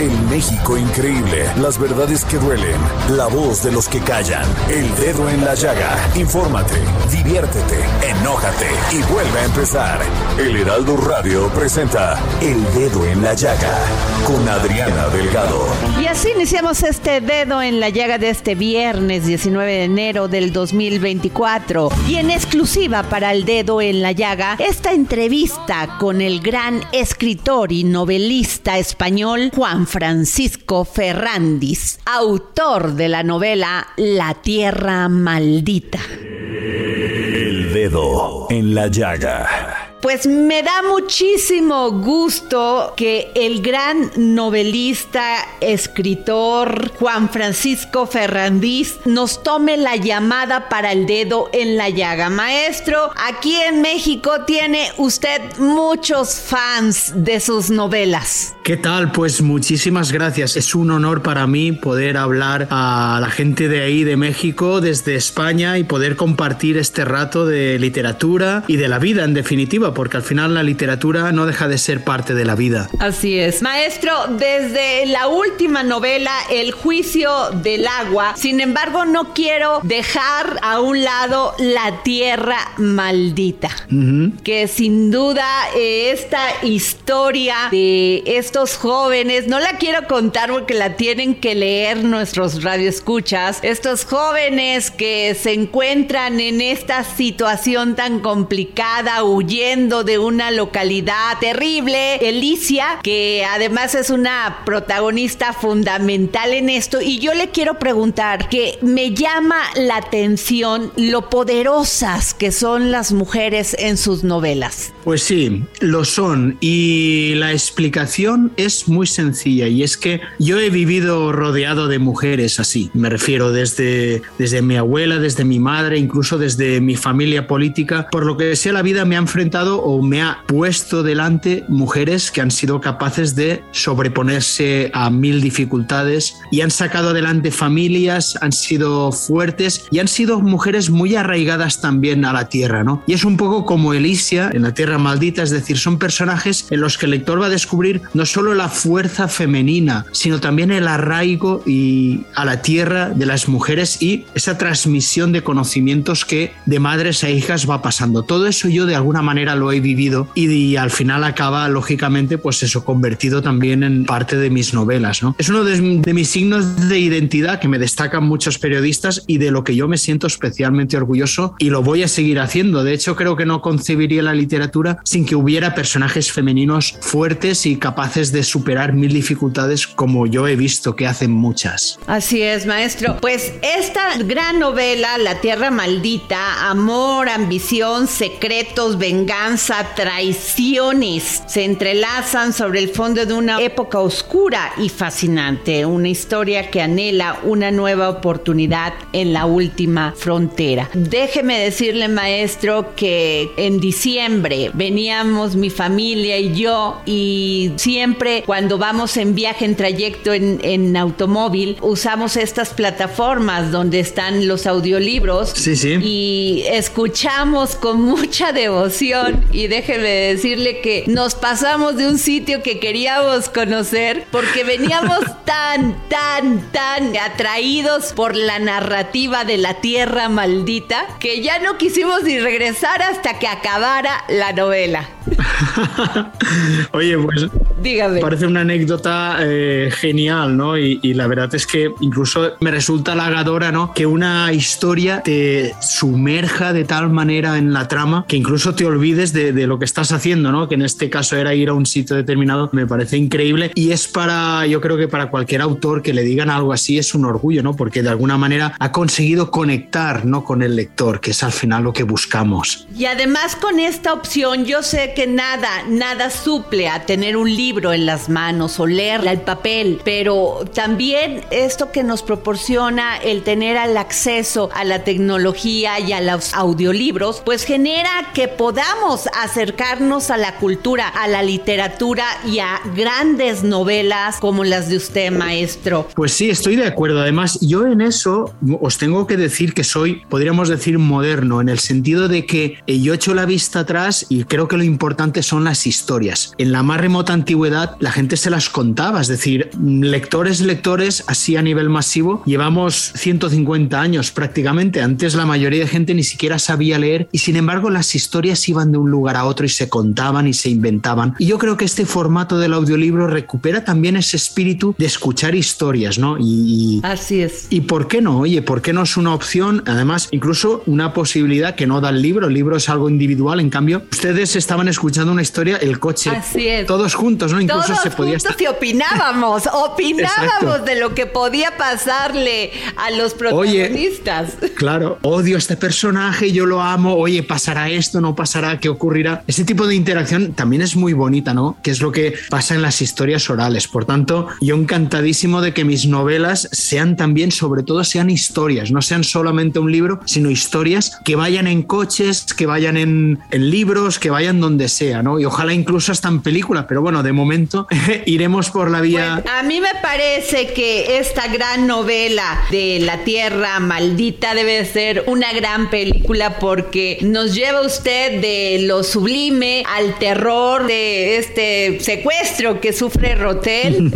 El México increíble. Las verdades que duelen. La voz de los que callan. El dedo en la llaga. Infórmate, diviértete, enójate y vuelve a empezar. El Heraldo Radio presenta El Dedo en la Llaga con Adriana Delgado. Y así iniciamos este dedo en la llaga de este viernes 19 de enero del 2024. Y en exclusiva para el dedo en la llaga, esta entrevista con el gran escritor y novelista español Juan Francisco Ferrandis, autor de la novela La Tierra Maldita. El Dedo en la Llaga. Pues me da muchísimo gusto que el gran novelista, escritor Juan Francisco Ferrandis nos tome la llamada para el dedo en la llaga. Maestro, aquí en México tiene usted muchos fans de sus novelas. ¿Qué tal? Pues muchísimas gracias. Es un honor para mí poder hablar a la gente de ahí, de México, desde España y poder compartir este rato de literatura y de la vida en definitiva porque al final la literatura no deja de ser parte de la vida. Así es. Maestro, desde la última novela, El juicio del agua, sin embargo, no quiero dejar a un lado La tierra maldita, que sin duda eh, esta historia de estos jóvenes, no la quiero contar porque la tienen que leer nuestros radioescuchas, estos jóvenes que se encuentran en esta situación tan complicada, huyendo de una localidad terrible, Elicia, que además es una protagonista fundamental en esto. Y yo le quiero preguntar que me llama la atención lo poderosas que son las mujeres en sus novelas. Pues sí, lo son. Y la explicación es muy sencilla. Y es que yo he vivido rodeado de mujeres así. Me refiero desde, desde mi abuela, desde mi madre, incluso desde mi familia política. Por lo que sea la vida me ha enfrentado o me ha puesto delante mujeres que han sido capaces de sobreponerse a mil dificultades y han sacado adelante familias, han sido fuertes y han sido mujeres muy arraigadas también a la tierra, ¿no? Y es un poco como Elisia en la Tierra Maldita, es decir, son personajes en los que el lector va a descubrir no solo la fuerza femenina, sino también el arraigo y a la tierra de las mujeres y esa transmisión de conocimientos que de madres a hijas va pasando. Todo eso yo de alguna manera lo he vivido y, al final acaba lógicamente pues eso convertido también en parte de mis novelas, ¿no? Es uno de, de mis signos de identidad que me destacan muchos periodistas y de lo que yo me siento especialmente orgulloso y lo voy a seguir haciendo. De hecho, creo que no concebiría la literatura sin que hubiera personajes femeninos fuertes y capaces de superar mil dificultades como yo he visto que hacen muchas. Así es, maestro. Pues esta gran novela, La Tierra Maldita, amor, ambición, secretos, venganza, traiciones, se entrelazan sobre el fondo de una época oscura y fascinante, una historia que anhela una nueva oportunidad en la última frontera. Déjeme decirle, maestro, que en diciembre veníamos mi familia y yo y siempre cuando vamos en viaje, en trayecto en, en automóvil, usamos estas plataformas donde están los audiolibros Sí, sí. y escuchamos con mucha devoción y déjeme decirle que nos pasamos de un sitio que queríamos conocer porque veníamos tan, tan, tan atraídos por la narrativa de la tierra maldita que ya no quisimos ni regresar hasta que acabara la novela. Oye, pues Dígame. Parece una anécdota eh, genial, ¿no? Y, y, la verdad es que incluso me resulta halagadora, ¿no? Que una historia te sumerja de tal manera en la trama que incluso te olvides de, de, lo que estás haciendo, ¿no? Que en este caso era ir a un sitio determinado. Me parece increíble y es para, yo creo que para cualquier autor que le digan algo así es un orgullo, ¿no? Porque de alguna manera ha conseguido conectar, ¿no? Con el lector, que es al final lo que buscamos. Y además con esta opción yo sé que nada, nada suple a tener un libro en las manos o leer el papel, pero también esto que nos proporciona el tener el acceso a la tecnología y a los audiolibros, pues genera que podamos acercarnos a la cultura, a la literatura y a grandes novelas como las de usted, maestro. Pues sí, estoy de acuerdo. Además, yo en eso os tengo que decir que soy, podríamos decir, moderno, en el sentido de que yo echo la vista atrás y creo que lo importante son las historias. En la más remota antigüedad la gente se las contaba, es decir, lectores, lectores, así a nivel masivo, llevamos 150 años prácticamente. Antes la mayoría de gente ni siquiera sabía leer y sin embargo las historias iban de un lugar a otro y se contaban y se inventaban. Y yo creo que este formato del audiolibro recupera también ese espíritu de escuchar historias, ¿no? Y, así es. ¿Y por qué no? Oye, ¿por qué no es una opción? Además, incluso una posibilidad que no da el libro. El libro es algo individual. En cambio, ustedes estaban escuchando una historia, el coche, Así es. todos juntos, ¿no? Incluso todos se podía juntos estar... y opinábamos, opinábamos de lo que podía pasarle a los protagonistas. Oye, claro, odio a este personaje, yo lo amo. Oye, pasará esto, no pasará, ¿qué ocurrirá? Ese tipo de interacción también es muy bonita, ¿no? Que es lo que pasa en las historias orales. Por tanto, yo encantadísimo de que mis novelas sean también, sobre todo, sean historias, no sean solamente un libro, sino historias que vayan en coches, que vayan en, en libros, que vayan donde sea, ¿no? Y ojalá incluso hasta en película, pero bueno, de momento iremos por la vía. A mí me parece que esta gran novela de La Tierra Maldita debe ser una gran película porque nos lleva usted de lo sublime al terror de este secuestro que sufre Rotel,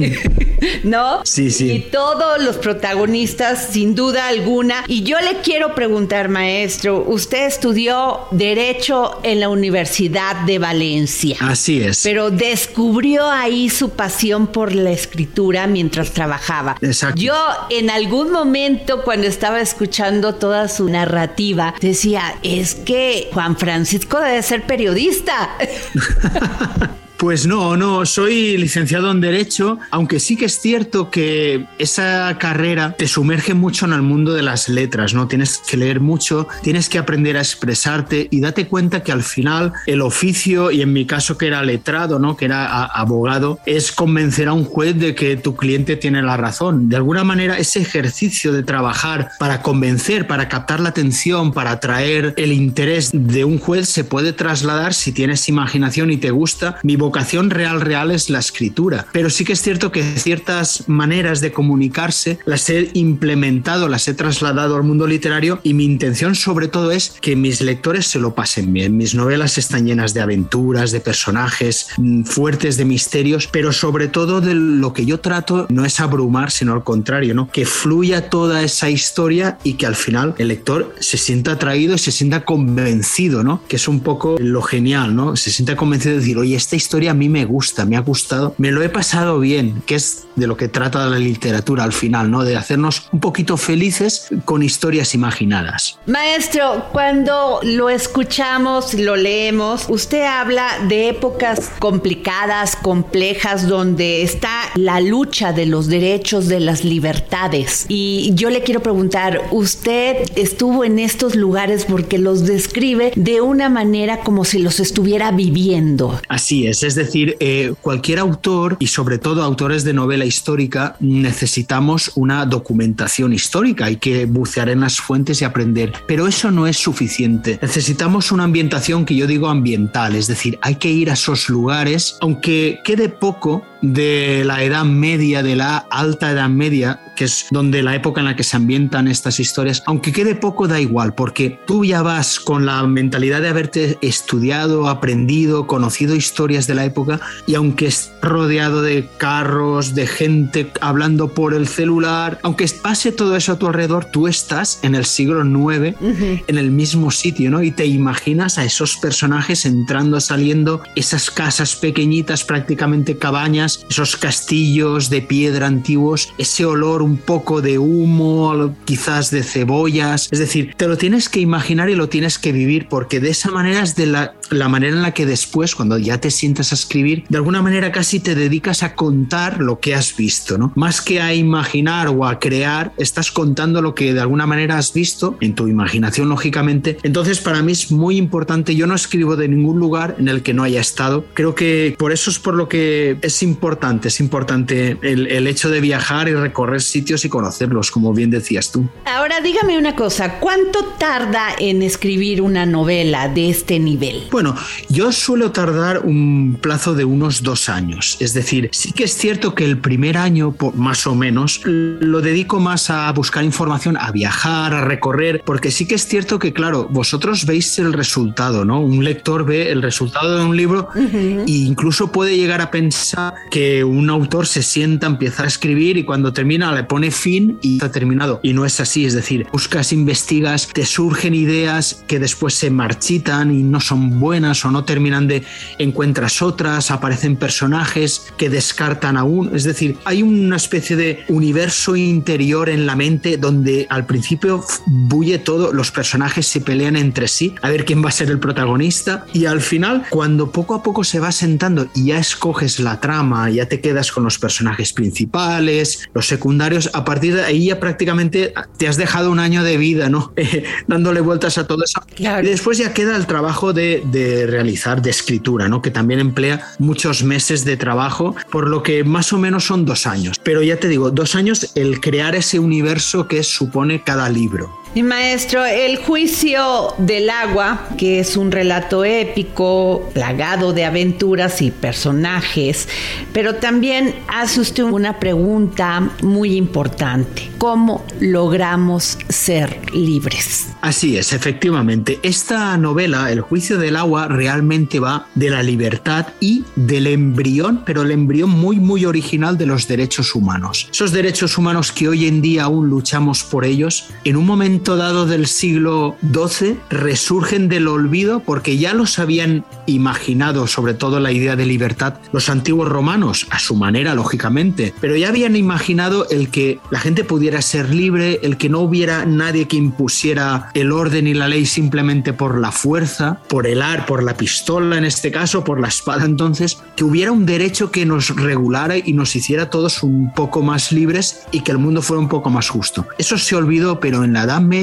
¿no? Sí, sí. Y todos los protagonistas, sin duda alguna. Y yo le quiero preguntar, maestro, usted estudió Derecho en la Universidad de Valencia. Así es. Pero descubrió ahí su pasión por la escritura mientras trabajaba. Exacto. Yo en algún momento cuando estaba escuchando toda su narrativa decía, es que Juan Francisco debe ser periodista. Pues no, no, soy licenciado en Derecho, aunque sí que es cierto que esa carrera te sumerge mucho en el mundo de las letras, ¿no? Tienes que leer mucho, tienes que aprender a expresarte y date cuenta que al final el oficio, y en mi caso que era letrado, ¿no? Que era abogado, es convencer a un juez de que tu cliente tiene la razón. De alguna manera, ese ejercicio de trabajar para convencer, para captar la atención, para atraer el interés de un juez se puede trasladar si tienes imaginación y te gusta. Mi vocación real, real es la escritura. Pero sí que es cierto que ciertas maneras de comunicarse las he implementado, las he trasladado al mundo literario y mi intención sobre todo es que mis lectores se lo pasen bien. Mis novelas están llenas de aventuras, de personajes mm, fuertes, de misterios, pero sobre todo de lo que yo trato no es abrumar, sino al contrario, ¿no? Que fluya toda esa historia y que al final el lector se sienta atraído y se sienta convencido, ¿no? Que es un poco lo genial, ¿no? Se sienta convencido de decir, oye, esta historia a mí me gusta, me ha gustado, me lo he pasado bien, que es de lo que trata la literatura al final, ¿no? De hacernos un poquito felices con historias imaginadas. Maestro, cuando lo escuchamos, lo leemos, usted habla de épocas complicadas, complejas, donde está la lucha de los derechos, de las libertades. Y yo le quiero preguntar, usted estuvo en estos lugares porque los describe de una manera como si los estuviera viviendo. Así es, es decir, eh, cualquier autor y sobre todo autores de novela histórica necesitamos una documentación histórica, hay que bucear en las fuentes y aprender, pero eso no es suficiente. Necesitamos una ambientación que yo digo ambiental, es decir, hay que ir a esos lugares, aunque quede poco de la Edad Media, de la Alta Edad Media, que es donde la época en la que se ambientan estas historias, aunque quede poco, da igual, porque tú ya vas con la mentalidad de haberte estudiado, aprendido, conocido historias de la época, y aunque estés rodeado de carros, de gente hablando por el celular, aunque pase todo eso a tu alrededor, tú estás en el siglo IX, en el mismo sitio, ¿no? Y te imaginas a esos personajes entrando, saliendo, esas casas pequeñitas, prácticamente cabañas, esos castillos de piedra antiguos, ese olor un poco de humo, quizás de cebollas. Es decir, te lo tienes que imaginar y lo tienes que vivir porque de esa manera es de la, la manera en la que después, cuando ya te sientas a escribir, de alguna manera casi te dedicas a contar lo que has visto, ¿no? Más que a imaginar o a crear, estás contando lo que de alguna manera has visto en tu imaginación, lógicamente. Entonces, para mí es muy importante. Yo no escribo de ningún lugar en el que no haya estado. Creo que por eso es por lo que es importante, es importante el, el hecho de viajar y recorrer sitios y conocerlos, como bien decías tú. Ahora dígame una cosa, ¿cuánto tarda en escribir una novela de este nivel? Bueno, yo suelo tardar un plazo de unos dos años. Es decir, sí que es cierto que el primer año, más o menos, lo dedico más a buscar información, a viajar, a recorrer, porque sí que es cierto que, claro, vosotros veis el resultado, ¿no? Un lector ve el resultado de un libro e incluso puede llegar a pensar que un autor se sienta, empieza a escribir y cuando termina le pone fin y está terminado. Y no es así, es decir, buscas, investigas, te surgen ideas que después se marchitan y no son buenas o no terminan de encuentras otras, aparecen personajes que descartan aún, es decir, hay una especie de universo interior en la mente donde al principio bulle todo, los personajes se pelean entre sí, a ver quién va a ser el protagonista y al final cuando poco a poco se va sentando y ya escoges la trama, ya te quedas con los personajes principales, los secundarios, a partir de ahí ya prácticamente te has dejado un año de vida, ¿no? dándole vueltas a todo eso. Y después ya queda el trabajo de, de, realizar, de escritura, ¿no? Que también emplea muchos meses de trabajo, por lo que más o menos son dos años. Pero ya te digo, dos años el crear ese universo que supone cada libro. Mi maestro, El juicio del agua, que es un relato épico, plagado de aventuras y personajes, pero también hace usted una pregunta muy importante. ¿Cómo logramos ser libres? Así es, efectivamente. Esta novela, El juicio del agua, realmente va de la libertad y del embrión, pero el embrión muy, muy original de los derechos humanos. Esos derechos humanos que hoy en día aún luchamos por ellos, en un momento dado del siglo XII resurgen del olvido porque ya los habían imaginado, sobre todo la idea de libertad, los antiguos romanos, a su manera, lógicamente, pero ya habían imaginado el que la gente pudiera ser libre, el que no hubiera nadie que impusiera el orden y la ley simplemente por la fuerza, por el ar, por la pistola en este caso, por la espada entonces, que hubiera un derecho que nos regulara y nos hiciera todos un poco más libres y que el mundo fuera un poco más justo. Eso se olvidó, pero en la Edad Media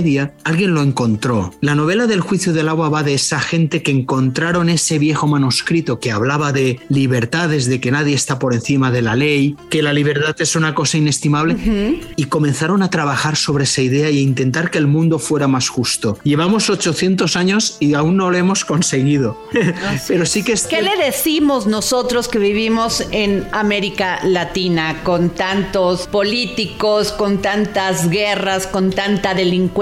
alguien lo encontró. La novela del juicio del agua va de esa gente que encontraron ese viejo manuscrito que hablaba de libertades, de que nadie está por encima de la ley, que la libertad es una cosa inestimable, y comenzaron a trabajar sobre esa idea a intentar que el mundo fuera más justo. Llevamos 800 años y aún no lo hemos conseguido. Pero sí que es ¿Qué le decimos nosotros que vivimos en América Latina con tantos políticos, con tantas guerras, con tanta delincuencia,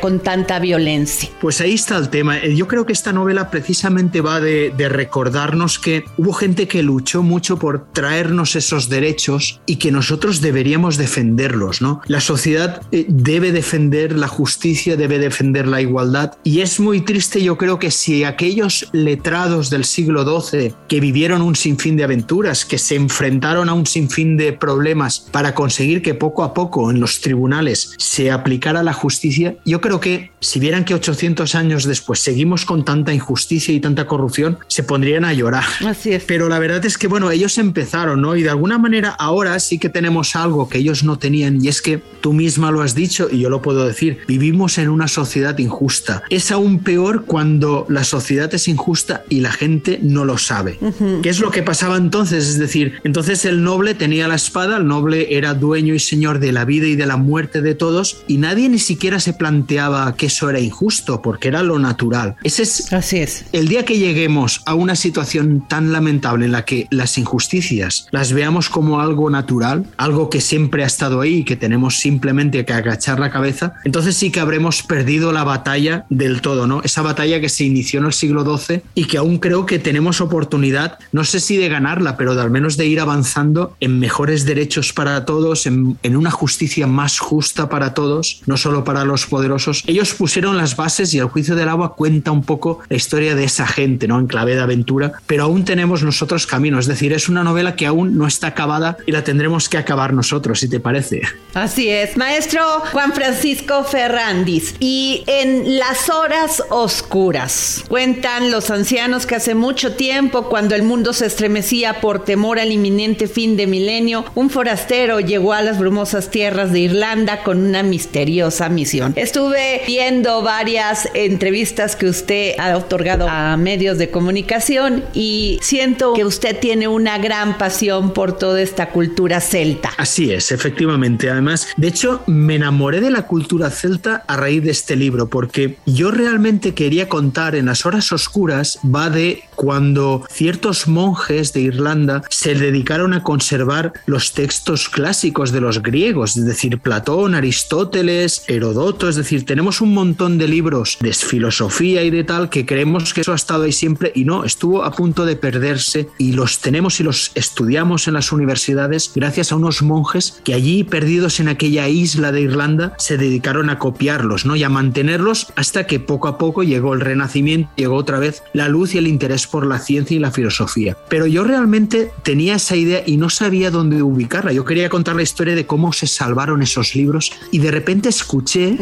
con tanta violencia? Pues ahí está el tema. Eh, Yo creo que esta novela precisamente va de, de recordarnos que hubo gente que luchó mucho por traernos esos derechos y que nosotros deberíamos defenderlos, ¿no? La sociedad eh, debe defender la justicia, debe defender la igualdad y es muy triste yo creo que si aquellos letrados del siglo XII que vivieron un sinfín de aventuras, que se enfrentaron a un sinfín de problemas para conseguir que poco a poco en los tribunales se aplicara la justicia, yo creo que si vieran que 800 años después seguimos con tanta injusticia y tanta corrupción, se pondrían a llorar. Así es. Pero la verdad es que, bueno, ellos empezaron, ¿no? Y de alguna manera ahora sí que tenemos algo que ellos no tenían y es que tú misma lo has dicho y yo lo puedo decir, vivimos en una sociedad injusta. Es aún peor cuando la sociedad es injusta y la gente no lo sabe. ¿Qué es lo que pasaba entonces? Es decir, entonces el noble tenía la espada, el noble era dueño y señor de la vida y de la muerte de todos y nadie ni siquiera siquiera se planteaba que eso era injusto, porque era lo natural. Ese es, Así es. el día que lleguemos a una situación tan lamentable en la que las injusticias las veamos como algo natural, algo que siempre ha estado ahí y que tenemos simplemente que agachar la cabeza, entonces sí que habremos perdido la batalla del todo, ¿no? Esa batalla que se inició en el siglo XII y que aún creo que tenemos oportunidad, no sé si de ganarla, pero de al menos de ir avanzando en mejores derechos para todos, en, en una justicia más justa para todos, no solo para los poderosos. Ellos pusieron las bases y el juicio del agua cuenta un poco la historia de esa gente, ¿no? En clave de aventura, pero aún tenemos nosotros camino, es decir, es una novela que aún no está acabada y la tendremos que acabar nosotros, si te parece. Así es, maestro Juan Francisco Ferrandis. Y en las horas oscuras, cuentan los ancianos que hace mucho tiempo, cuando el mundo se estremecía por temor al inminente fin de milenio, un forastero llegó a las brumosas tierras de Irlanda con una misteriosa misión. Estuve viendo varias entrevistas que usted ha otorgado a medios de comunicación y siento que usted tiene una gran pasión por toda esta cultura celta. Así es, efectivamente. Además, de hecho, me enamoré de la cultura celta a raíz de este libro, porque yo realmente quería contar en las horas oscuras, va de cuando ciertos monjes de Irlanda se dedicaron a conservar los textos clásicos de los griegos, es decir, Platón, Aristóteles, Herodoto, es decir, tenemos un montón de libros de filosofía y de tal que creemos que eso ha estado ahí siempre y no, estuvo a punto de perderse y los tenemos y los estudiamos en las universidades gracias a unos monjes que allí perdidos en aquella isla de Irlanda se dedicaron a copiarlos, ¿no? Y a mantenerlos hasta que poco a poco llegó el renacimiento, llegó otra vez la luz y el interés por la ciencia y la filosofía. Pero yo realmente tenía esa idea y no sabía dónde ubicarla. Yo quería contar la historia de cómo se salvaron esos libros y de repente escuché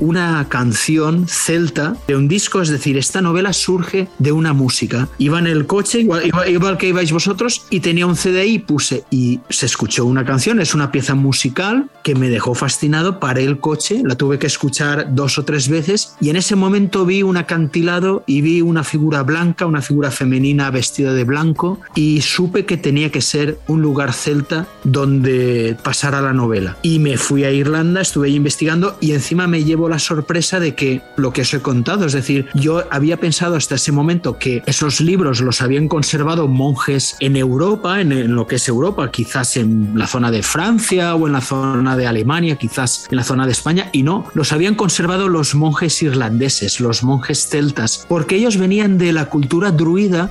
una canción celta de un disco, es decir, esta novela surge de una música. Iba en el coche, igual, igual- igual que ibais vosotros, y tenía un CD y puse y se escuchó una canción, es una pieza musical que me dejó fascinado, paré el coche, la tuve que escuchar dos o tres veces y en ese momento vi un acantilado y vi una figura blanca, una figura femenina vestida de blanco y supe que tenía que ser un lugar celta donde pasara la novela. Y me fui a Irlanda, estuve ahí investigando y encima me llevo la sorpresa de que lo que os he contado, es decir, yo había pensado hasta ese momento que esos libros los habían conservado monjes en Europa, en, en lo que es Europa, quizás en la zona de Francia o en la zona de Alemania, quizás en la zona de España, y no, los habían conservado los monjes irlandeses, los monjes celtas, porque ellos venían de la cultura druida,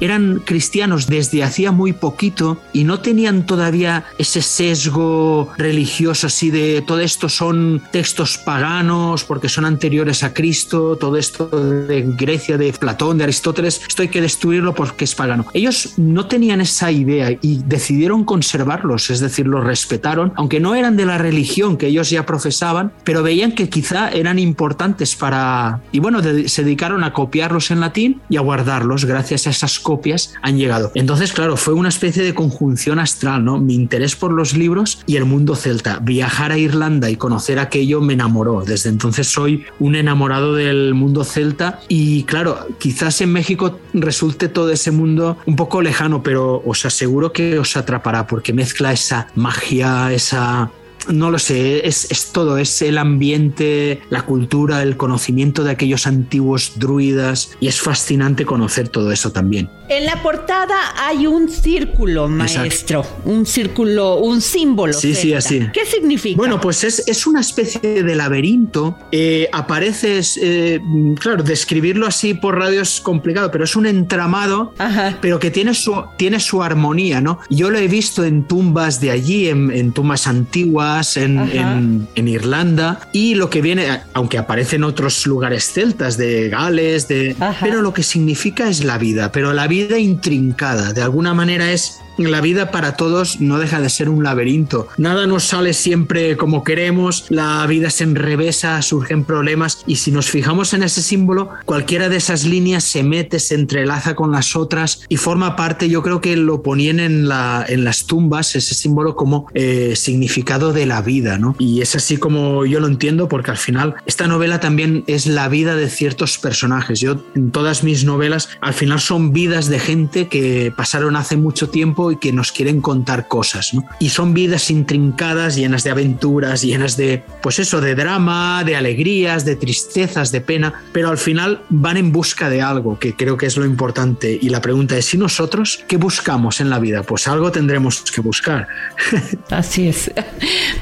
eran cristianos desde hacía muy poquito y no tenían todavía ese sesgo religioso así de todo esto son textos paganos porque son anteriores a Cristo, todo esto de Grecia, de Platón, de Aristóteles, esto hay que destruirlo porque es pagano. Ellos no tenían esa idea y decidieron conservarlos, es decir, los respetaron, aunque no eran de la religión que ellos ya profesaban, pero veían que quizá eran importantes para... Y bueno, se dedicaron a copiarlos en latín y a guardarlos. Gracias a esas copias han llegado. Entonces, claro, fue una especie de conjunción astral, ¿no? Mi interés por los libros y el mundo celta. Viajar a Irlanda y conocer aquello me enamoró. Desde entonces soy un enamorado del mundo celta y claro, quizás en México resulte todo ese mundo un poco lejano, pero os aseguro que os atrapará porque mezcla esa magia, esa no lo sé, es, es todo, es el ambiente, la cultura, el conocimiento de aquellos antiguos druidas y es fascinante conocer todo eso también. En la portada hay un círculo, maestro. Un círculo, un símbolo. Sí, sí, celta. así. ¿Qué significa? Bueno, pues es, es una especie de laberinto. Eh, aparece, eh, claro, describirlo así por radio es complicado, pero es un entramado, Ajá. pero que tiene su, tiene su armonía, ¿no? Yo lo he visto en tumbas de allí, en, en tumbas antiguas, en, en- en Irlanda, y lo que viene, aunque aparecen otros lugares celtas, de Gales, de, Ajá. pero lo que significa es la vida, pero la vida intrincada, de alguna manera es la vida para todos no deja de ser un laberinto. Nada nos sale siempre como queremos, la vida se enrevesa, surgen problemas y si nos fijamos en ese símbolo, cualquiera de esas líneas se mete, se entrelaza con las otras y forma parte, yo creo que lo ponían en, la, en las tumbas, ese símbolo como eh, significado de la vida, ¿no? Y es así como yo lo entiendo porque al final esta novela también es la vida de ciertos personajes. Yo en todas mis novelas al final son vidas de gente que pasaron hace mucho tiempo México y que nos quieren contar cosas, ¿no? Y son vidas intrincadas, llenas de aventuras, llenas de, pues eso, de drama, de alegrías, de tristezas, de pena, pero al final van en busca de algo, que creo que es lo importante. Y la pregunta es, ¿y nosotros qué buscamos en la vida? Pues algo tendremos que buscar. Así es.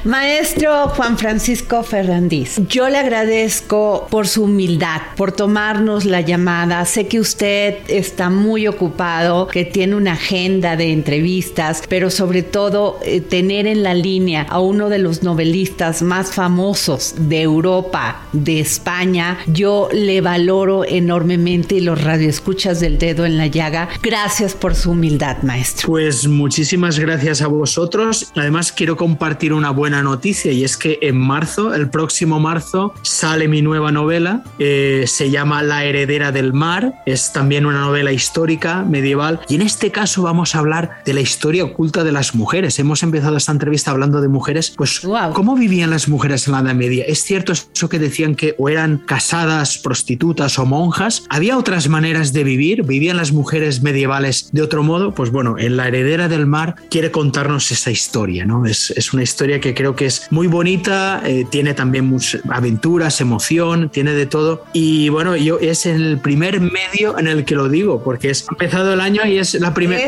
Maestro Juan Francisco Ferrandiz, yo le agradezco por su humildad, por tomarnos la llamada. Sé que usted está muy ocupado, que tiene una agenda de entrevistas, pero sobre todo eh, tener en la línea a uno de los novelistas más famosos de Europa, de España, yo le valoro enormemente y los radioescuchas del dedo en la llaga. Gracias por su humildad, maestro. Pues muchísimas gracias a vosotros. Además, quiero compartir una buena noticia y es que en marzo, el próximo marzo, sale mi nueva novela. Eh, se llama La heredera del mar. Es también una novela histórica, medieval. Y en este caso vamos a hablar de la historia oculta de las mujeres. Hemos empezado esta entrevista hablando de mujeres. Pues, ¿cómo vivían las mujeres en la Edad Media? Es cierto eso que decían que o eran casadas, prostitutas o monjas. Había otras maneras de vivir. ¿Vivían las mujeres medievales de otro modo? Pues bueno, en La heredera del mar quiere contarnos esa historia, ¿no? Es, es una historia que creo que es muy bonita, eh, tiene también muchas aventuras, emoción, tiene de todo. Y bueno, yo es el primer medio en el que lo digo, porque es empezado el año y es la primera.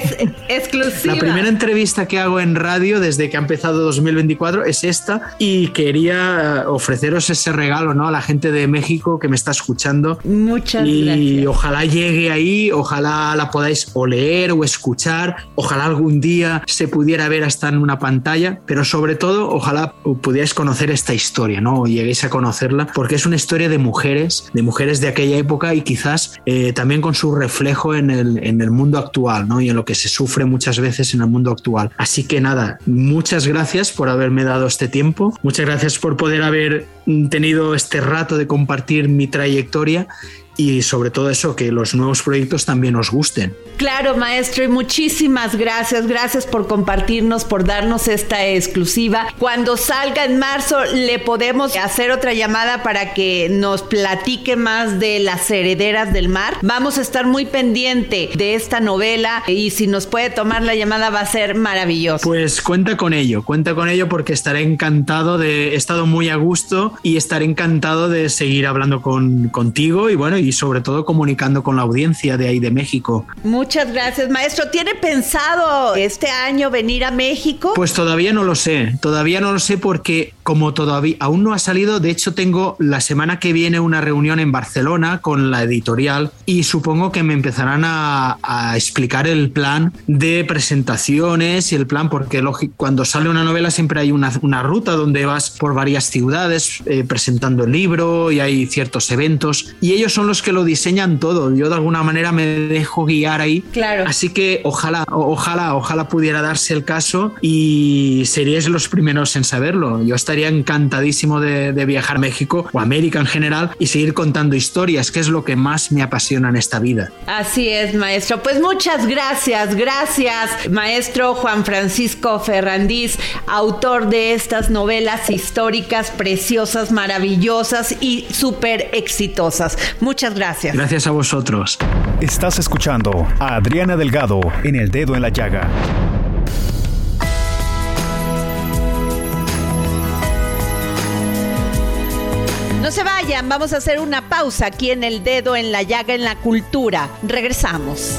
Es exclusiva. La primera entrevista que hago en radio desde que ha empezado 2024 es esta y quería ofreceros ese regalo, ¿no? A la gente de México que me está escuchando. Muchas y gracias. Y ojalá llegue ahí, ojalá la podáis o leer o escuchar, ojalá algún día se pudiera ver hasta en una pantalla, pero sobre todo ojalá pudierais conocer esta historia, ¿no? O lleguéis a conocerla, porque es una historia de mujeres, de mujeres de aquella época y quizás eh, también con su reflejo en el, en el mundo actual, ¿no? Y en lo que se sufre muchas veces en el mundo actual. Así que nada, muchas gracias por haberme dado este tiempo, muchas gracias por poder haber tenido este rato de compartir mi trayectoria y sobre todo eso, que los nuevos proyectos también os gusten. Claro, maestro, y muchísimas gracias. Gracias por compartirnos, por darnos esta exclusiva. Cuando salga en marzo, le podemos hacer otra llamada para que nos platique más de las herederas del mar. Vamos a estar muy pendiente de esta novela y si nos puede tomar la llamada va a ser maravilloso. Pues cuenta con ello, cuenta con ello porque estaré encantado de, he estado muy a gusto y estaré encantado de seguir hablando con, contigo y bueno, y sobre todo comunicando con la audiencia de ahí de México. Muchas gracias, maestro. ¿Tiene pensado este año venir a México? Pues todavía no lo sé, todavía no lo sé porque como todavía aún no ha salido, de hecho tengo la semana que viene una reunión en Barcelona con la editorial y supongo que me empezarán a, a explicar el plan de presentaciones y el plan, porque cuando sale una novela siempre hay una, una ruta donde vas por varias ciudades eh, presentando el libro y hay ciertos eventos y ellos son los que lo diseñan todo. Yo de alguna manera me dejo guiar ahí. Claro. Así que ojalá, ojalá, ojalá pudiera darse el caso y seríais los primeros en saberlo. Yo estaría encantadísimo de, de, viajar a México o América en general y seguir contando historias, que es lo que más me apasiona en esta vida. Así es, maestro. Pues muchas gracias, gracias, maestro Juan Francisco Ferrandiz, autor de estas novelas históricas preciosas, maravillosas y súper exitosas. Muchas gracias. Gracias a vosotros. Estás escuchando a Adriana Delgado en El Dedo en la Llaga. No se vayan, vamos a hacer una pausa aquí en El Dedo en la Llaga en la Cultura. Regresamos.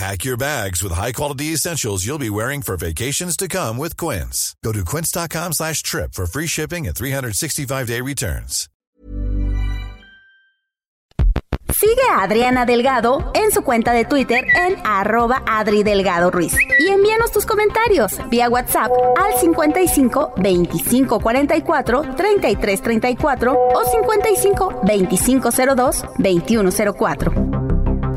Pack your bags with high-quality essentials you'll be wearing for vacations to come with Quince. Go to quince.com slash trip for free shipping and 365-day returns. Sigue a Adriana Delgado en su cuenta de Twitter en arroba Adri Delgado Ruiz. Y envíanos tus comentarios vía WhatsApp al 55 25 44 33 34 o 55 25 02 21 04.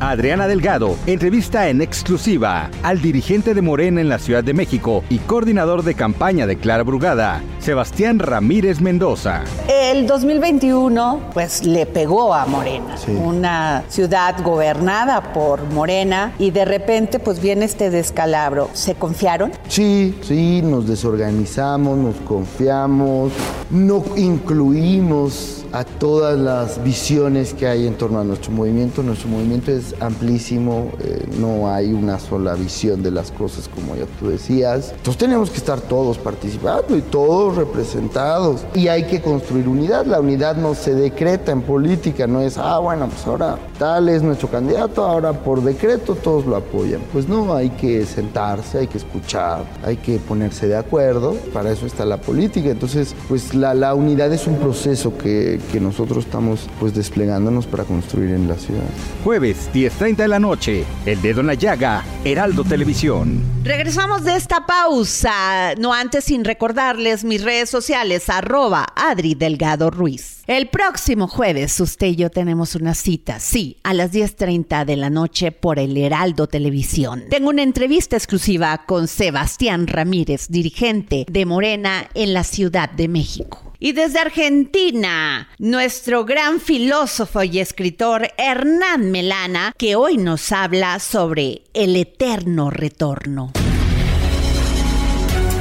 Adriana Delgado entrevista en exclusiva al dirigente de Morena en la Ciudad de México y coordinador de campaña de Clara Brugada, Sebastián Ramírez Mendoza. El 2021 pues le pegó a Morena, una ciudad gobernada por Morena y de repente pues viene este descalabro. ¿Se confiaron? Sí, sí, nos desorganizamos, nos confiamos, no incluimos a todas las visiones que hay en torno a nuestro movimiento. Nuestro movimiento es amplísimo, eh, no hay una sola visión de las cosas como ya tú decías. Entonces tenemos que estar todos participando y todos representados. Y hay que construir unidad. La unidad no se decreta en política, no es, ah, bueno, pues ahora tal es nuestro candidato, ahora por decreto todos lo apoyan. Pues no, hay que sentarse, hay que escuchar, hay que ponerse de acuerdo. Para eso está la política. Entonces, pues la, la unidad es un proceso que, que nosotros estamos pues desplegándonos para construir en la ciudad. Jueves 10.30 de la noche, El Dedo en la Llaga, Heraldo Televisión. Regresamos de esta pausa, no antes sin recordarles mis redes sociales, arroba Adri Delgado Ruiz. El próximo jueves usted y yo tenemos una cita, sí, a las 10.30 de la noche por el Heraldo Televisión. Tengo una entrevista exclusiva con Sebastián Ramírez, dirigente de Morena en la Ciudad de México. Y desde Argentina, nuestro gran filósofo y escritor Hernán Melana, que hoy nos habla sobre el eterno retorno.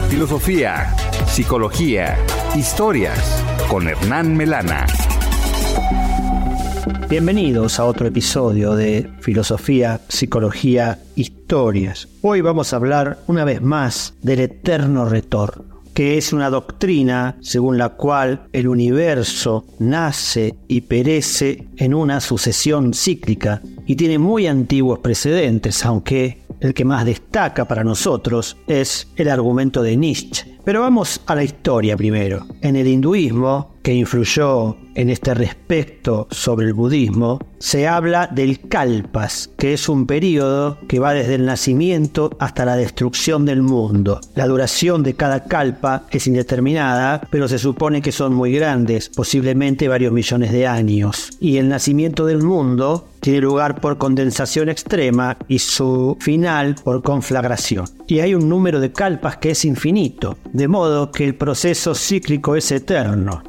Filosofía, psicología, historias con Hernán Melana. Bienvenidos a otro episodio de Filosofía, Psicología, Historias. Hoy vamos a hablar una vez más del eterno retorno que es una doctrina según la cual el universo nace y perece en una sucesión cíclica y tiene muy antiguos precedentes, aunque el que más destaca para nosotros es el argumento de Nietzsche. Pero vamos a la historia primero. En el hinduismo, que influyó en este respecto sobre el budismo, se habla del kalpas, que es un periodo que va desde el nacimiento hasta la destrucción del mundo. La duración de cada kalpa es indeterminada, pero se supone que son muy grandes, posiblemente varios millones de años. Y el nacimiento del mundo tiene lugar por condensación extrema y su final por conflagración. Y hay un número de kalpas que es infinito, de modo que el proceso cíclico es eterno,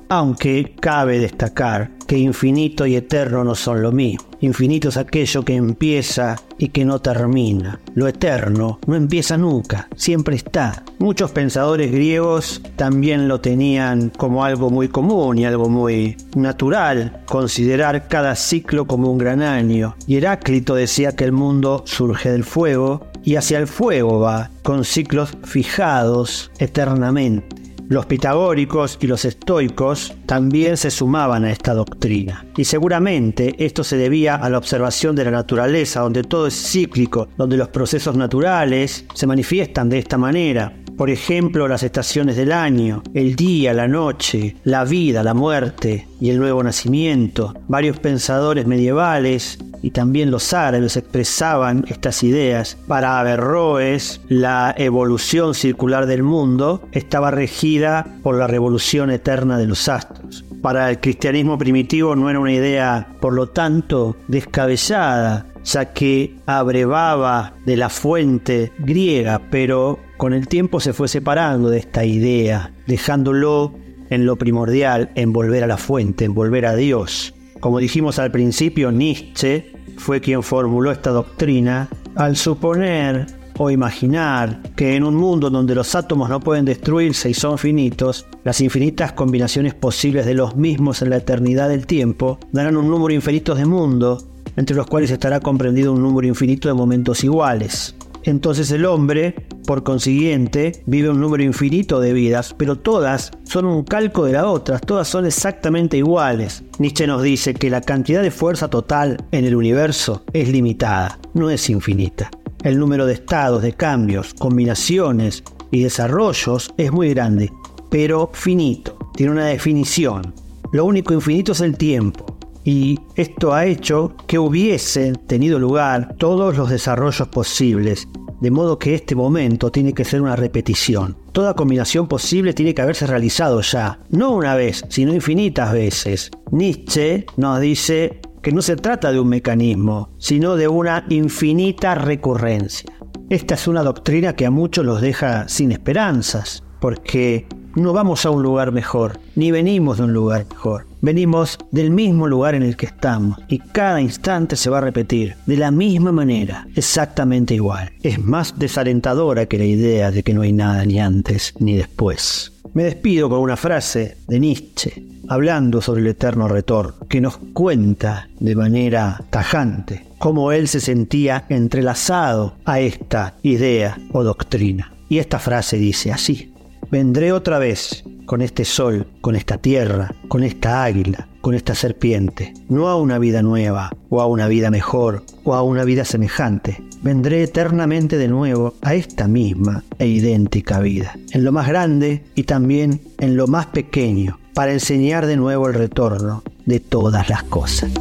cabe destacar que infinito y eterno no son lo mismo. Infinito es aquello que empieza y que no termina. Lo eterno no empieza nunca, siempre está. Muchos pensadores griegos también lo tenían como algo muy común y algo muy natural, considerar cada ciclo como un gran año. Y Heráclito decía que el mundo surge del fuego y hacia el fuego va, con ciclos fijados eternamente. Los pitagóricos y los estoicos también se sumaban a esta doctrina. Y seguramente esto se debía a la observación de la naturaleza, donde todo es cíclico, donde los procesos naturales se manifiestan de esta manera. Por ejemplo, las estaciones del año, el día, la noche, la vida, la muerte y el nuevo nacimiento. Varios pensadores medievales y también los árabes expresaban estas ideas. Para Averroes, la evolución circular del mundo estaba regida por la revolución eterna de los astros. Para el cristianismo primitivo no era una idea, por lo tanto, descabellada, ya que abrevaba de la fuente griega, pero con el tiempo se fue separando de esta idea, dejándolo en lo primordial, en volver a la fuente, en volver a Dios. Como dijimos al principio, Nietzsche fue quien formuló esta doctrina al suponer o imaginar que en un mundo donde los átomos no pueden destruirse y son finitos, las infinitas combinaciones posibles de los mismos en la eternidad del tiempo darán un número infinito de mundos, entre los cuales estará comprendido un número infinito de momentos iguales. Entonces el hombre, por consiguiente, vive un número infinito de vidas, pero todas son un calco de las otras, todas son exactamente iguales. Nietzsche nos dice que la cantidad de fuerza total en el universo es limitada, no es infinita. El número de estados, de cambios, combinaciones y desarrollos es muy grande, pero finito, tiene una definición. Lo único infinito es el tiempo, y esto ha hecho que hubiesen tenido lugar todos los desarrollos posibles, de modo que este momento tiene que ser una repetición. Toda combinación posible tiene que haberse realizado ya, no una vez, sino infinitas veces. Nietzsche nos dice que no se trata de un mecanismo, sino de una infinita recurrencia. Esta es una doctrina que a muchos los deja sin esperanzas, porque no vamos a un lugar mejor, ni venimos de un lugar mejor. Venimos del mismo lugar en el que estamos y cada instante se va a repetir de la misma manera, exactamente igual. Es más desalentadora que la idea de que no hay nada ni antes ni después. Me despido con una frase de Nietzsche, hablando sobre el eterno retorno, que nos cuenta de manera tajante cómo él se sentía entrelazado a esta idea o doctrina. Y esta frase dice así, Vendré otra vez con este sol, con esta tierra, con esta águila, con esta serpiente, no a una vida nueva, o a una vida mejor, o a una vida semejante. Vendré eternamente de nuevo a esta misma e idéntica vida, en lo más grande y también en lo más pequeño, para enseñar de nuevo el retorno de todas las cosas.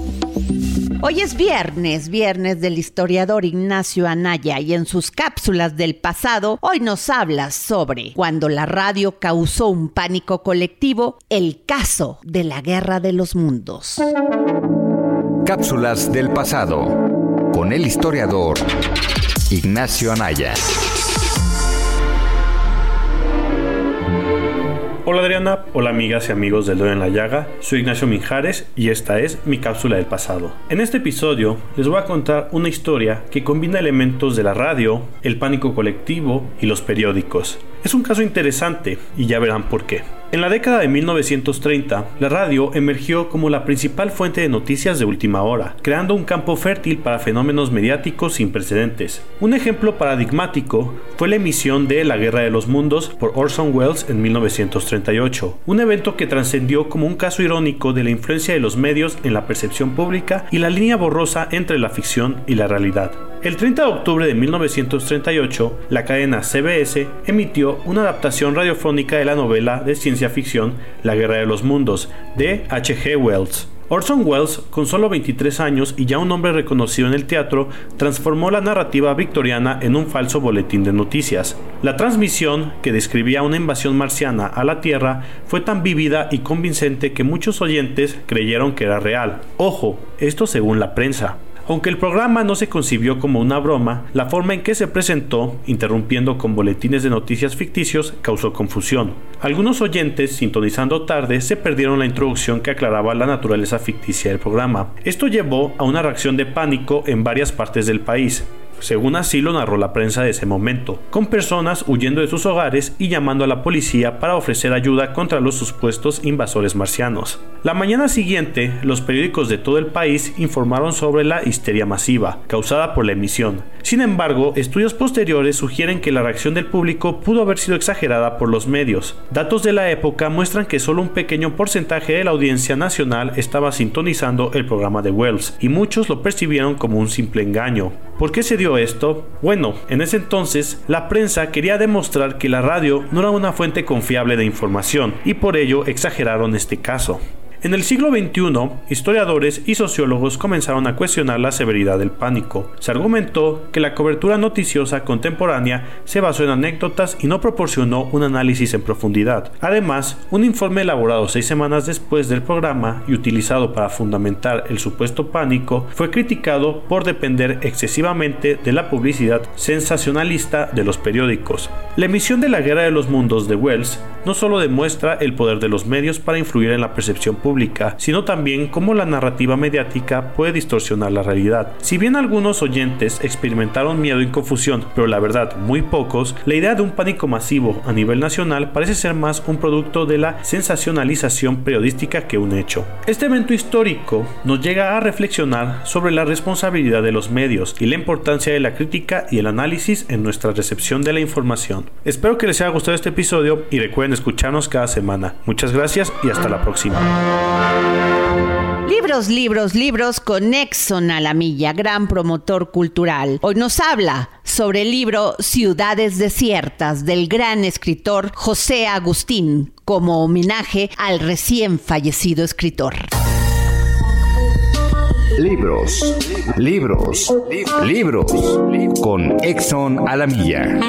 Hoy es viernes, viernes del historiador Ignacio Anaya y en sus cápsulas del pasado hoy nos habla sobre cuando la radio causó un pánico colectivo, el caso de la Guerra de los Mundos. Cápsulas del pasado con el historiador Ignacio Anaya. Hola Adriana, hola amigas y amigos del Dedo en la Llaga, soy Ignacio Minjares y esta es mi cápsula del pasado. En este episodio les voy a contar una historia que combina elementos de la radio, el pánico colectivo y los periódicos. Es un caso interesante y ya verán por qué. En la década de 1930, la radio emergió como la principal fuente de noticias de última hora, creando un campo fértil para fenómenos mediáticos sin precedentes. Un ejemplo paradigmático fue la emisión de La Guerra de los Mundos por Orson Welles en 1938, un evento que trascendió como un caso irónico de la influencia de los medios en la percepción pública y la línea borrosa entre la ficción y la realidad. El 30 de octubre de 1938, la cadena CBS emitió una adaptación radiofónica de la novela de ciencia ficción La Guerra de los Mundos de H.G. Wells. Orson Welles, con solo 23 años y ya un hombre reconocido en el teatro, transformó la narrativa victoriana en un falso boletín de noticias. La transmisión, que describía una invasión marciana a la Tierra, fue tan vívida y convincente que muchos oyentes creyeron que era real. Ojo, esto según la prensa. Aunque el programa no se concibió como una broma, la forma en que se presentó, interrumpiendo con boletines de noticias ficticios, causó confusión. Algunos oyentes, sintonizando tarde, se perdieron la introducción que aclaraba la naturaleza ficticia del programa. Esto llevó a una reacción de pánico en varias partes del país según así lo narró la prensa de ese momento, con personas huyendo de sus hogares y llamando a la policía para ofrecer ayuda contra los supuestos invasores marcianos. La mañana siguiente, los periódicos de todo el país informaron sobre la histeria masiva causada por la emisión. Sin embargo, estudios posteriores sugieren que la reacción del público pudo haber sido exagerada por los medios. Datos de la época muestran que solo un pequeño porcentaje de la audiencia nacional estaba sintonizando el programa de Wells y muchos lo percibieron como un simple engaño. ¿Por qué se dio esto? Bueno, en ese entonces la prensa quería demostrar que la radio no era una fuente confiable de información y por ello exageraron este caso. En el siglo XXI, historiadores y sociólogos comenzaron a cuestionar la severidad del pánico. Se argumentó que la cobertura noticiosa contemporánea se basó en anécdotas y no proporcionó un análisis en profundidad. Además, un informe elaborado seis semanas después del programa y utilizado para fundamentar el supuesto pánico fue criticado por depender excesivamente de la publicidad sensacionalista de los periódicos. La emisión de La Guerra de los Mundos de Wells no solo demuestra el poder de los medios para influir en la percepción pública, sino también cómo la narrativa mediática puede distorsionar la realidad. Si bien algunos oyentes experimentaron miedo y confusión, pero la verdad muy pocos, la idea de un pánico masivo a nivel nacional parece ser más un producto de la sensacionalización periodística que un hecho. Este evento histórico nos llega a reflexionar sobre la responsabilidad de los medios y la importancia de la crítica y el análisis en nuestra recepción de la información. Espero que les haya gustado este episodio y recuerden escucharnos cada semana. Muchas gracias y hasta la próxima. Libros, libros, libros con Exxon a la milla, gran promotor cultural. Hoy nos habla sobre el libro Ciudades Desiertas del gran escritor José Agustín, como homenaje al recién fallecido escritor. Libros, libros, libros con Exxon a la milla.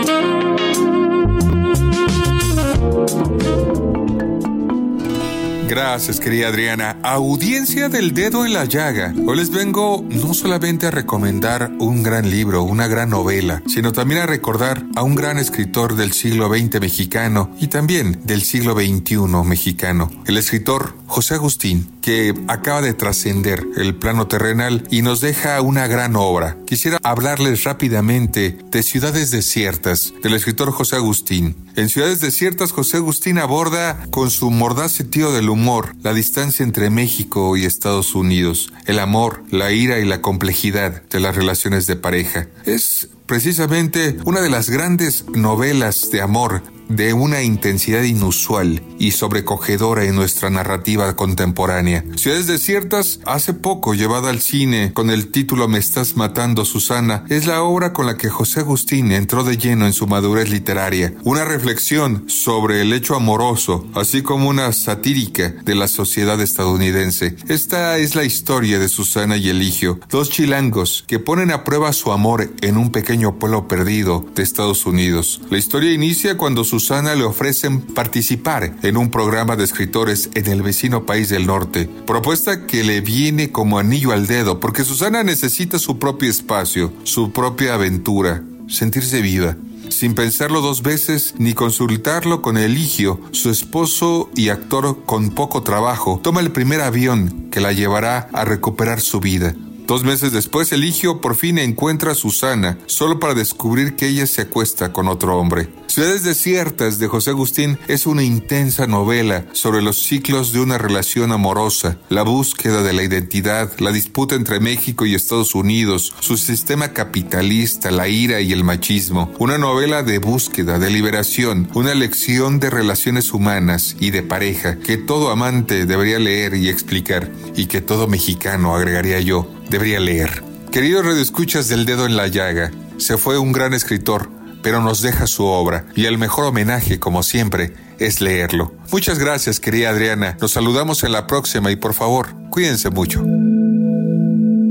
Gracias, querida Adriana. Audiencia del dedo en la llaga. Hoy les vengo no solamente a recomendar un gran libro, una gran novela, sino también a recordar a un gran escritor del siglo XX mexicano y también del siglo XXI mexicano, el escritor José Agustín, que acaba de trascender el plano terrenal y nos deja una gran obra. Quisiera hablarles rápidamente de Ciudades Desiertas, del escritor José Agustín. En Ciudades Desiertas, José Agustín aborda con su mordaz sentido del humor la distancia entre México y Estados Unidos, el amor, la ira y la complejidad de las relaciones de pareja. Es precisamente una de las grandes novelas de amor de una intensidad inusual y sobrecogedora en nuestra narrativa contemporánea. Ciudades Desiertas, hace poco llevada al cine con el título Me estás matando, Susana, es la obra con la que José Agustín entró de lleno en su madurez literaria. Una reflexión sobre el hecho amoroso, así como una satírica de la sociedad estadounidense. Esta es la historia de Susana y Eligio, dos chilangos que ponen a prueba su amor en un pequeño pueblo perdido de Estados Unidos. La historia inicia cuando Susana le ofrecen participar en un programa de escritores en el vecino país del norte, propuesta que le viene como anillo al dedo porque Susana necesita su propio espacio, su propia aventura, sentirse viva sin pensarlo dos veces ni consultarlo con Eligio, su esposo y actor con poco trabajo, toma el primer avión que la llevará a recuperar su vida. Dos meses después, Eligio por fin encuentra a Susana, solo para descubrir que ella se acuesta con otro hombre. Ciudades Desiertas de José Agustín es una intensa novela sobre los ciclos de una relación amorosa, la búsqueda de la identidad, la disputa entre México y Estados Unidos, su sistema capitalista, la ira y el machismo. Una novela de búsqueda, de liberación, una lección de relaciones humanas y de pareja que todo amante debería leer y explicar y que todo mexicano, agregaría yo, debería leer. Queridos redescuchas del dedo en la llaga, se fue un gran escritor, pero nos deja su obra y el mejor homenaje, como siempre, es leerlo. Muchas gracias, querida Adriana. Nos saludamos en la próxima y por favor, cuídense mucho.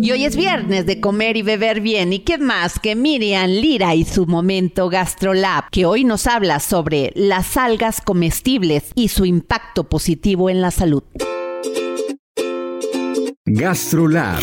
Y hoy es viernes de comer y beber bien. ¿Y qué más que Miriam Lira y su momento GastroLab, que hoy nos habla sobre las algas comestibles y su impacto positivo en la salud? GastroLab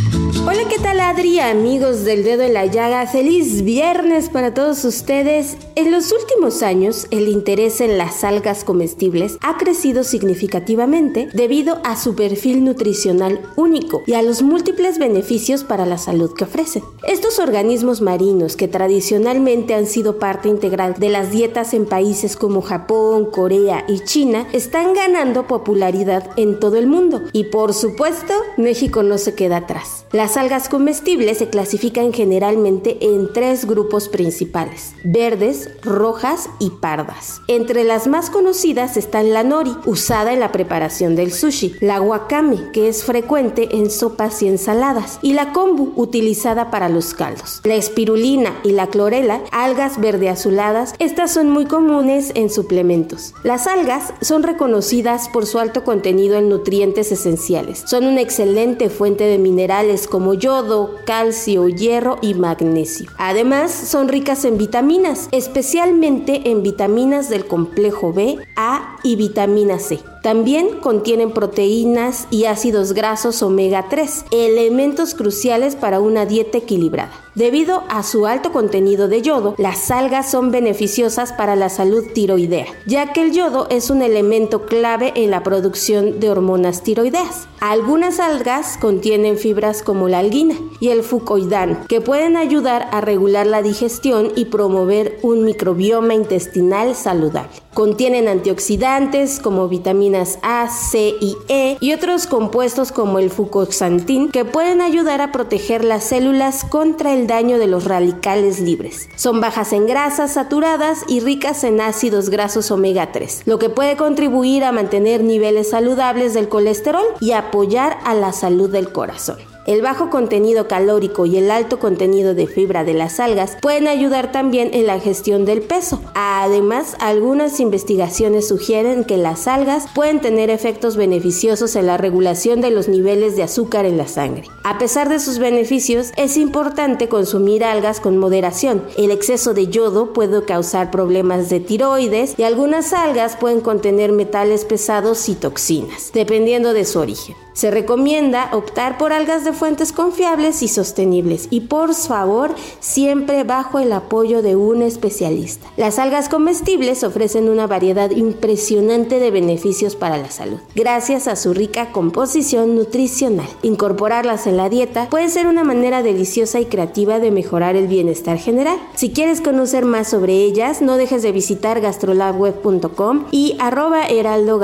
Hola, ¿qué tal Adri, amigos del dedo en la llaga? Feliz viernes para todos ustedes. En los últimos años, el interés en las algas comestibles ha crecido significativamente debido a su perfil nutricional único y a los múltiples beneficios para la salud que ofrecen. Estos organismos marinos que tradicionalmente han sido parte integral de las dietas en países como Japón, Corea y China están ganando popularidad en todo el mundo y por supuesto México no se queda atrás. Las algas comestibles se clasifican generalmente en tres grupos principales, verdes, rojas y pardas. Entre las más conocidas están la nori, usada en la preparación del sushi, la wakame, que es frecuente en sopas y ensaladas, y la kombu, utilizada para los caldos. La espirulina y la clorela, algas verde azuladas, estas son muy comunes en suplementos. Las algas son reconocidas por su alto contenido en nutrientes esenciales. Son una excelente fuente de minerales como yodo, calcio, hierro y magnesio. Además, son ricas en vitaminas, especialmente en vitaminas del complejo B, A y vitamina C. También contienen proteínas y ácidos grasos omega 3, elementos cruciales para una dieta equilibrada. Debido a su alto contenido de yodo, las algas son beneficiosas para la salud tiroidea, ya que el yodo es un elemento clave en la producción de hormonas tiroideas. Algunas algas contienen fibras como la algina y el fucoidano, que pueden ayudar a regular la digestión y promover un microbioma intestinal saludable. Contienen antioxidantes como vitaminas A, C y E y otros compuestos como el fucoxantín que pueden ayudar a proteger las células contra el daño de los radicales libres. Son bajas en grasas saturadas y ricas en ácidos grasos omega 3, lo que puede contribuir a mantener niveles saludables del colesterol y apoyar a la salud del corazón. El bajo contenido calórico y el alto contenido de fibra de las algas pueden ayudar también en la gestión del peso. Además, algunas investigaciones sugieren que las algas pueden tener efectos beneficiosos en la regulación de los niveles de azúcar en la sangre. A pesar de sus beneficios, es importante consumir algas con moderación. El exceso de yodo puede causar problemas de tiroides y algunas algas pueden contener metales pesados y toxinas, dependiendo de su origen. Se recomienda optar por algas de fuentes confiables y sostenibles y por favor siempre bajo el apoyo de un especialista. Las algas comestibles ofrecen una variedad impresionante de beneficios para la salud, gracias a su rica composición nutricional. Incorporarlas en la dieta puede ser una manera deliciosa y creativa de mejorar el bienestar general. Si quieres conocer más sobre ellas, no dejes de visitar gastrolabweb.com y arroba heraldo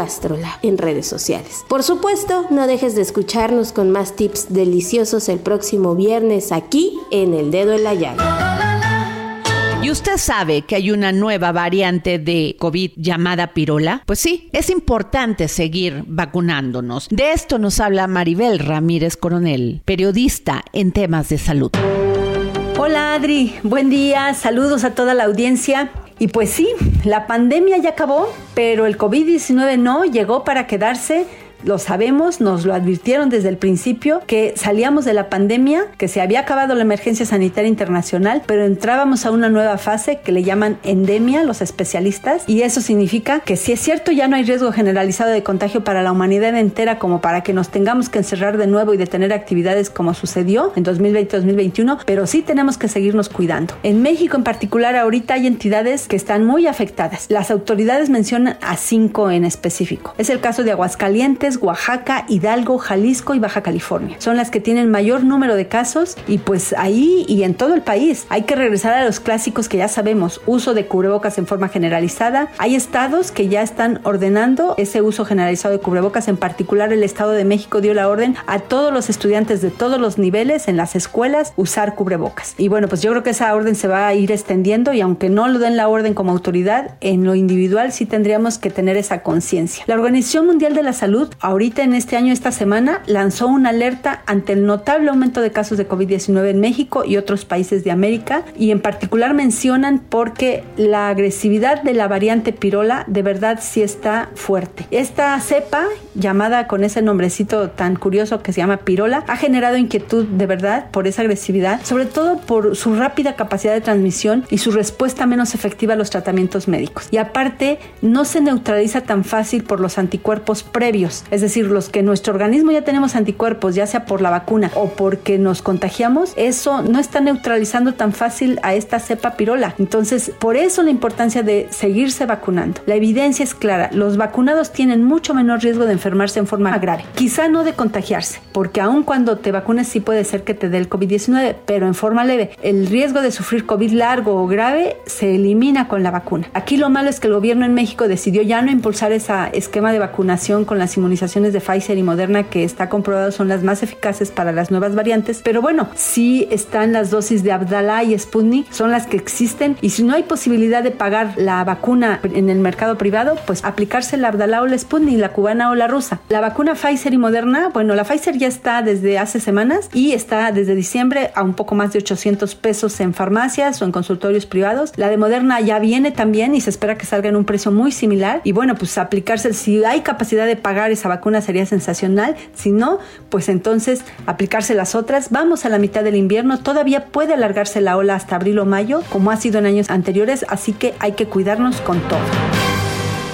en redes sociales. Por supuesto, no dejes de escucharnos con más tips deliciosos el próximo viernes aquí en El Dedo en la Llaga. ¿Y usted sabe que hay una nueva variante de COVID llamada pirola? Pues sí, es importante seguir vacunándonos. De esto nos habla Maribel Ramírez Coronel, periodista en temas de salud. Hola Adri, buen día, saludos a toda la audiencia. Y pues sí, la pandemia ya acabó, pero el COVID-19 no, llegó para quedarse lo sabemos, nos lo advirtieron desde el principio, que salíamos de la pandemia, que se había acabado la emergencia sanitaria internacional, pero entrábamos a una nueva fase que le llaman endemia los especialistas, y eso significa que si es cierto ya no hay riesgo generalizado de contagio para la humanidad entera como para que nos tengamos que encerrar de nuevo y detener actividades como sucedió en 2020-2021, pero sí tenemos que seguirnos cuidando. En México en particular ahorita hay entidades que están muy afectadas. Las autoridades mencionan a cinco en específico. Es el caso de Aguascalientes, Oaxaca, Hidalgo, Jalisco y Baja California. Son las que tienen mayor número de casos y pues ahí y en todo el país hay que regresar a los clásicos que ya sabemos, uso de cubrebocas en forma generalizada. Hay estados que ya están ordenando ese uso generalizado de cubrebocas, en particular el Estado de México dio la orden a todos los estudiantes de todos los niveles en las escuelas usar cubrebocas. Y bueno, pues yo creo que esa orden se va a ir extendiendo y aunque no lo den la orden como autoridad, en lo individual sí tendríamos que tener esa conciencia. La Organización Mundial de la Salud ahorita en este año, esta semana, lanzó una alerta ante el notable aumento de casos de COVID-19 en México y otros países de América y en particular mencionan porque la agresividad de la variante pirola de verdad sí está fuerte. Esta cepa, llamada con ese nombrecito tan curioso que se llama pirola, ha generado inquietud de verdad por esa agresividad, sobre todo por su rápida capacidad de transmisión y su respuesta menos efectiva a los tratamientos médicos. Y aparte, no se neutraliza tan fácil por los anticuerpos previos es decir, los que nuestro organismo ya tenemos anticuerpos, ya sea por la vacuna o porque nos contagiamos, eso no está neutralizando tan fácil a esta cepa pirola. Entonces, por eso la importancia de seguirse vacunando. La evidencia es clara, los vacunados tienen mucho menor riesgo de enfermedad enfermarse en forma grave. Quizá no de contagiarse, porque aun cuando te vacunes sí puede ser que te dé el COVID-19, pero en forma leve. El riesgo de sufrir COVID largo o grave se elimina con la vacuna. Aquí lo malo es que el gobierno en México decidió ya no impulsar ese esquema de vacunación con las inmunizaciones de Pfizer y Moderna que está comprobado son las más eficaces para las nuevas variantes, pero bueno, sí están las dosis de Abdala y Sputnik, son las que existen y si no hay posibilidad de pagar la vacuna en el mercado privado, pues aplicarse la Abdala o la Sputnik, la cubana o la rusa. La vacuna Pfizer y Moderna, bueno, la Pfizer ya está desde hace semanas y está desde diciembre a un poco más de 800 pesos en farmacias o en consultorios privados. La de Moderna ya viene también y se espera que salga en un precio muy similar y bueno, pues aplicarse, si hay capacidad de pagar esa vacuna sería sensacional, si no, pues entonces aplicarse las otras. Vamos a la mitad del invierno, todavía puede alargarse la ola hasta abril o mayo, como ha sido en años anteriores, así que hay que cuidarnos con todo.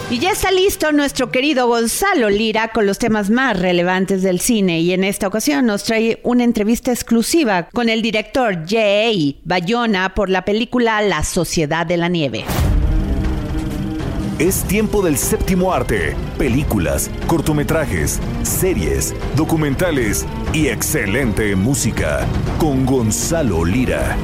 Y ya está listo nuestro querido Gonzalo Lira con los temas más relevantes del cine y en esta ocasión nos trae una entrevista exclusiva con el director Jay Bayona por la película La Sociedad de la Nieve. Es tiempo del séptimo arte, películas, cortometrajes, series, documentales y excelente música con Gonzalo Lira.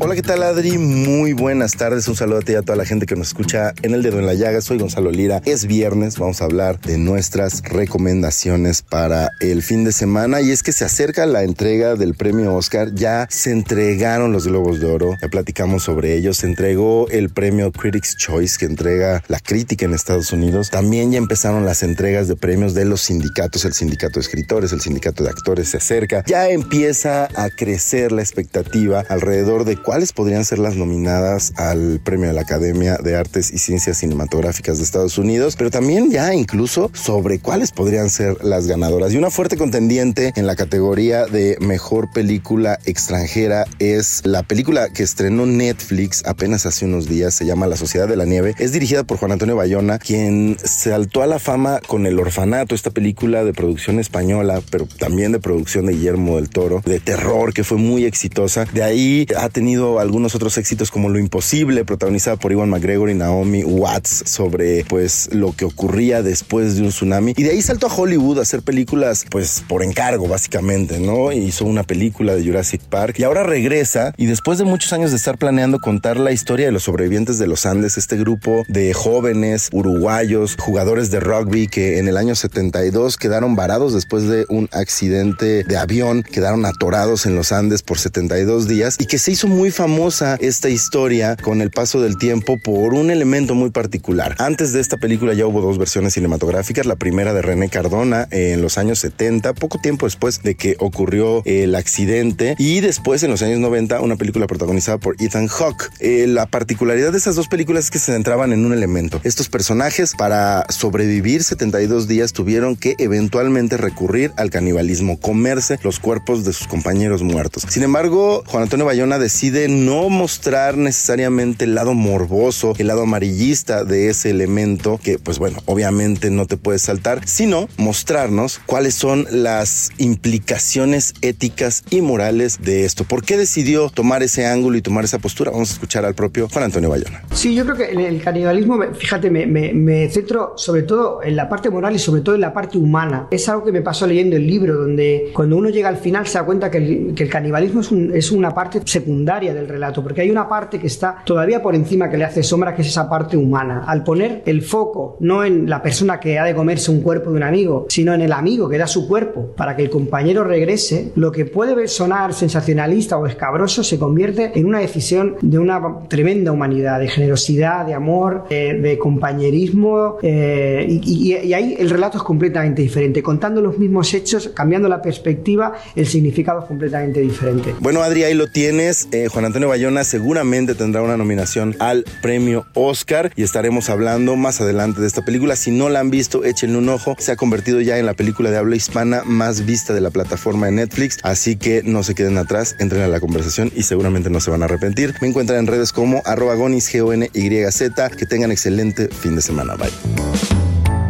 Hola, ¿qué tal Adri? Muy buenas tardes. Un saludo a ti y a toda la gente que nos escucha en El Dedo en la Llaga. Soy Gonzalo Lira. Es viernes, vamos a hablar de nuestras recomendaciones para el fin de semana y es que se acerca la entrega del premio Oscar. Ya se entregaron los Globos de Oro, ya platicamos sobre ellos. Se entregó el premio Critics Choice que entrega la crítica en Estados Unidos. También ya empezaron las entregas de premios de los sindicatos. El sindicato de escritores, el sindicato de actores se acerca. Ya empieza a crecer la expectativa alrededor de cuáles podrían ser las nominadas al premio de la Academia de Artes y Ciencias Cinematográficas de Estados Unidos, pero también ya incluso sobre cuáles podrían ser las ganadoras. Y una fuerte contendiente en la categoría de mejor película extranjera es la película que estrenó Netflix apenas hace unos días, se llama La Sociedad de la Nieve. Es dirigida por Juan Antonio Bayona, quien saltó a la fama con El Orfanato, esta película de producción española, pero también de producción de Guillermo del Toro, de terror, que fue muy exitosa. De ahí ha tenido algunos otros éxitos como Lo Imposible, protagonizada por Iwan McGregor y Naomi Watts, sobre pues lo que ocurría después de un tsunami. Y de ahí saltó a Hollywood a hacer películas pues por encargo básicamente, ¿no? Hizo una película de Jurassic Park y ahora regresa y después de muchos años de estar planeando contar la historia de los sobrevivientes de los Andes, este grupo de jóvenes uruguayos, jugadores de rugby que en el año 72 quedaron varados después de un accidente de avión, quedaron atorados en los Andes por 72 días y que se hizo muy famosa esta historia con el paso del tiempo por un elemento muy particular. Antes de esta película ya hubo dos versiones cinematográficas, la primera de René Cardona en los años 70, poco tiempo después de que ocurrió el accidente, y después en los años 90 una película protagonizada por Ethan Hawke. Eh, la particularidad de esas dos películas es que se centraban en un elemento. Estos personajes para sobrevivir 72 días tuvieron que eventualmente recurrir al canibalismo, comerse los cuerpos de sus compañeros muertos. Sin embargo, Juan Antonio Bayona decide no mostrar necesariamente el lado morboso, el lado amarillista de ese elemento que pues bueno, obviamente no te puedes saltar, sino mostrarnos cuáles son las implicaciones éticas y morales de esto. ¿Por qué decidió tomar ese ángulo y tomar esa postura? Vamos a escuchar al propio Juan Antonio Bayona. Sí, yo creo que el, canibalismo, fíjate, me, centro sobre todo en la parte moral y sobre todo en la parte humana. Es algo que me pasó leyendo el libro, donde cuando uno llega al final se da cuenta que el, canibalismo es, es una parte secundaria del relato, porque hay una parte que está todavía por encima que le hace sombra, que es esa parte humana. Al poner el foco no en la persona que ha de comerse un cuerpo de un amigo, sino en el amigo que da su cuerpo para que el compañero regrese, lo que puede sonar sensacionalista o escabroso se convierte en una decisión de una tremenda humanidad, de generosidad, de amor, de compañerismo, eh, y, y ahí el relato es completamente diferente. Contando los mismos hechos, cambiando la perspectiva, el significado es completamente diferente. Bueno, Adri, ahí lo tienes. Eh, Juan Antonio Bayona seguramente tendrá una nominación al premio Oscar y estaremos hablando más adelante de esta película. Si no la han visto, échenle un ojo. Se ha convertido ya en la película de habla hispana más vista de la plataforma de Netflix, así que no se queden atrás, entren a la conversación y seguramente no se van a arrepentir. Me encuentran en redes como arroba gonis, g o n y z Que tengan excelente fin de semana. Bye.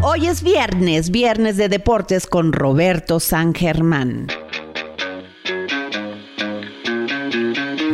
Hoy es viernes, viernes de deportes con Roberto San Germán.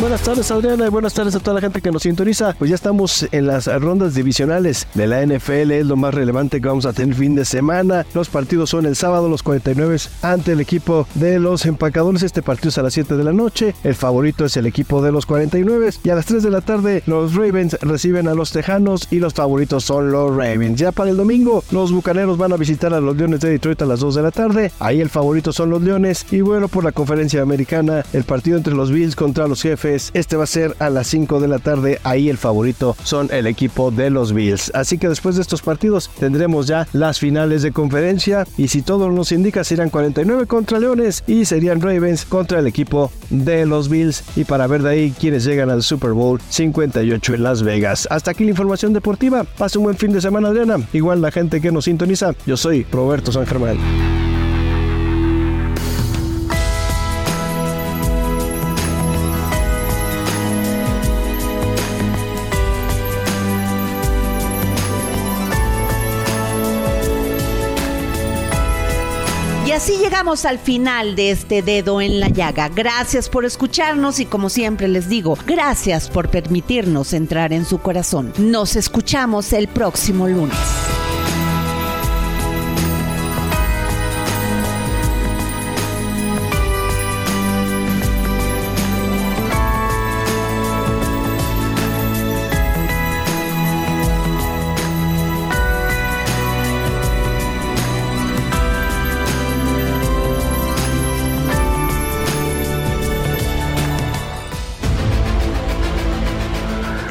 Buenas tardes Adriana y buenas tardes a toda la gente que nos sintoniza. Pues ya estamos en las rondas divisionales de la NFL, es lo más relevante que vamos a tener fin de semana. Los partidos son el sábado, los 49 ante el equipo de los empacadores. Este partido es a las 7 de la noche. El favorito es el equipo de los 49 y a las 3 de la tarde los Ravens reciben a los Tejanos y los favoritos son los Ravens. Ya para el domingo los Bucaneros van a visitar a los Leones de Detroit a las 2 de la tarde. Ahí el favorito son los Leones y bueno por la conferencia americana el partido entre los Bills contra los jefes este va a ser a las 5 de la tarde. Ahí el favorito son el equipo de los Bills. Así que después de estos partidos tendremos ya las finales de conferencia. Y si todo nos indica, serán 49 contra Leones y serían Ravens contra el equipo de los Bills. Y para ver de ahí quienes llegan al Super Bowl 58 en Las Vegas. Hasta aquí la información deportiva. Pase un buen fin de semana, Adriana. Igual la gente que nos sintoniza. Yo soy Roberto San Germán. Al final de este dedo en la llaga. Gracias por escucharnos y como siempre les digo, gracias por permitirnos entrar en su corazón. Nos escuchamos el próximo lunes.